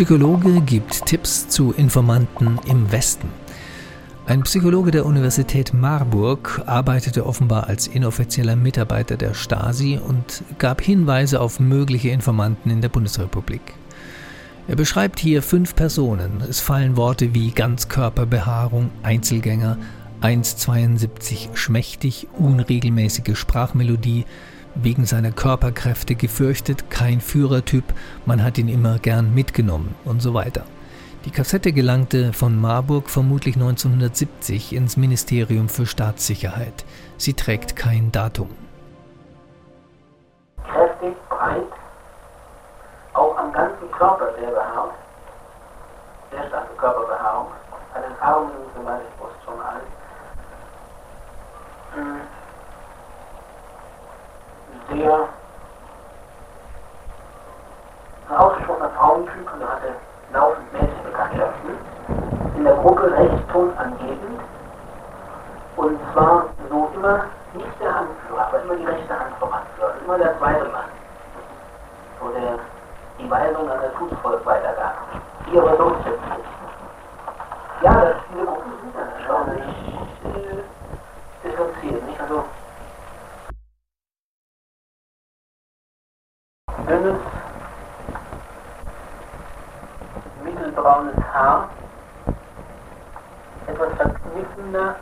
Psychologe gibt Tipps zu Informanten im Westen. Ein Psychologe der Universität Marburg arbeitete offenbar als inoffizieller Mitarbeiter der Stasi und gab Hinweise auf mögliche Informanten in der Bundesrepublik. Er beschreibt hier fünf Personen. Es fallen Worte wie Ganzkörperbehaarung, Einzelgänger, 1,72 schmächtig, unregelmäßige Sprachmelodie, wegen seiner Körperkräfte gefürchtet, kein Führertyp, man hat ihn immer gern mitgenommen und so weiter. Die Kassette gelangte von Marburg vermutlich 1970 ins Ministerium für Staatssicherheit. Sie trägt kein Datum. Kräftig, breit, auch am ganzen Körper sehr behaart, sehr starke Körperbehaarung, an den Armen zum Beispiel schon alt. Sehr ein ausgesprochener Frauentyp und hatte laufend Mädchenbekanntschaften. In der Gruppe recht tonangebend. Und zwar so immer nicht der Anführer, aber immer die rechte Hand vom Anführer. Immer der zweite Mann. Wo der die Weisung an das Fußvolk weitergab. Die aber durchsetzen Ja, das, diese Gruppen sind dann erstaunlich äh, differenziert. Nicht? Also dünnes, mittelbraunes Haar, etwas verkniffener,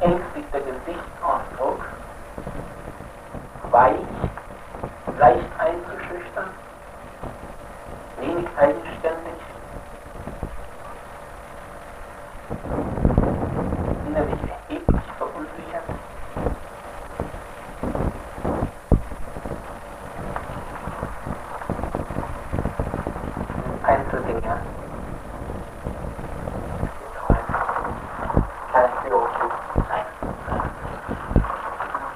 ängstlicher Gesichtsausdruck, weich, leicht einzuschüchtern, wenig eigenständig, Kleines Stereotyp. Nein.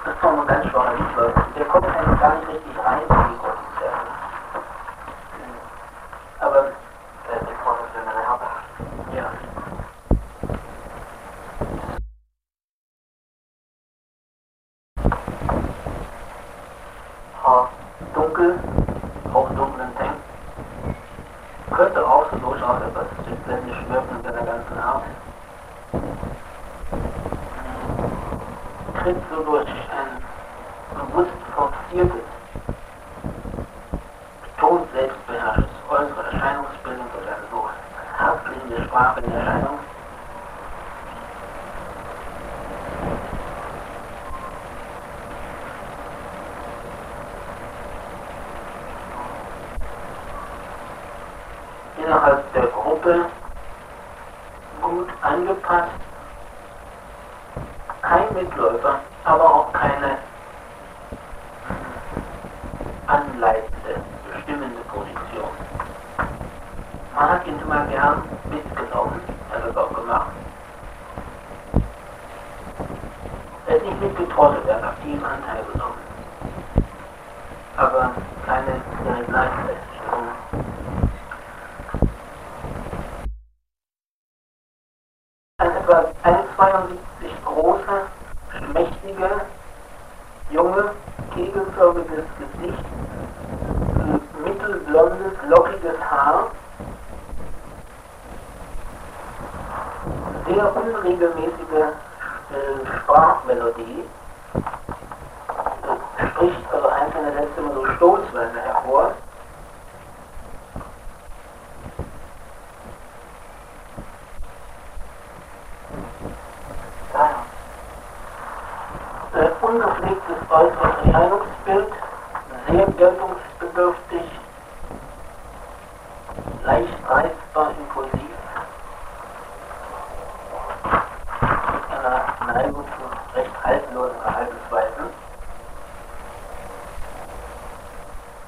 Das ist doch ein ganz schwacher Lied, Der kommt eigentlich gar nicht richtig rein in die Grundstelle. Aber der ist die professionelle Haber. Ja. Haar dunkel, auch dunklen Tank könnte auch so durchaus etwas südländisch wirken in seiner ganzen Art. Tritt so durch ein bewusst forciertes, betont selbstbeherrschtes äußere Erscheinungsbildung durch eine so herzliche Sprache in Erscheinung. innerhalb der Gruppe gut angepasst kein Mitläufer, aber auch keine anleitende, bestimmende Position. Man hat ihn immer gern mitgenommen, hat es auch gemacht. Er ist nicht mitgetrottet, er hat auf aktiven Anteil genommen. Aber keine Leitfeststellung. Eine 72 starker, schmächtiger, junge, kegelförmiges Gesicht, mittelblondes, lockiges Haar, sehr unregelmäßige äh, Sprachmelodie, äh, spricht also einzelne Sätze immer so stoßweise hervor. Ungepflegtes äußeres Erscheinungsbild, sehr geltungsbedürftig, leicht reizbar, impulsiv, mit einer Neigung zu recht haltlosen Verhaltensweisen,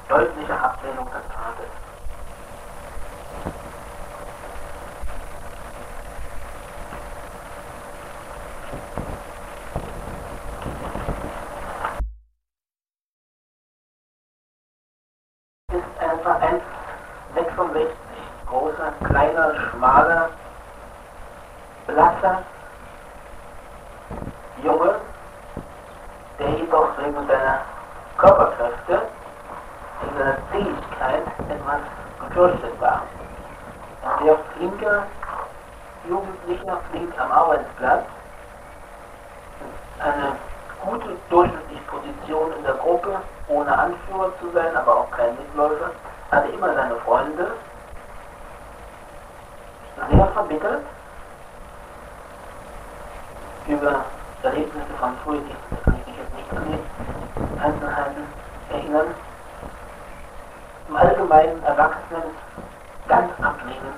deutliche Ablehnung des großer, kleiner, schmaler, blasser Junge, der jedoch wegen seiner Körperkräfte, wegen seiner Zähigkeit etwas gefürchtet war. Ein sehr flinker Jugendlicher, flink am Arbeitsplatz, eine gute Durchschnittsposition in der Gruppe, ohne Anführer zu sein, aber auch kein Mitläufer, hatte immer seine Freunde, sehr vermittelt über Erlebnisse von früher, die kann ich mich jetzt nicht an die Einzelheiten erinnern, im allgemeinen Erwachsenen ganz ablehnend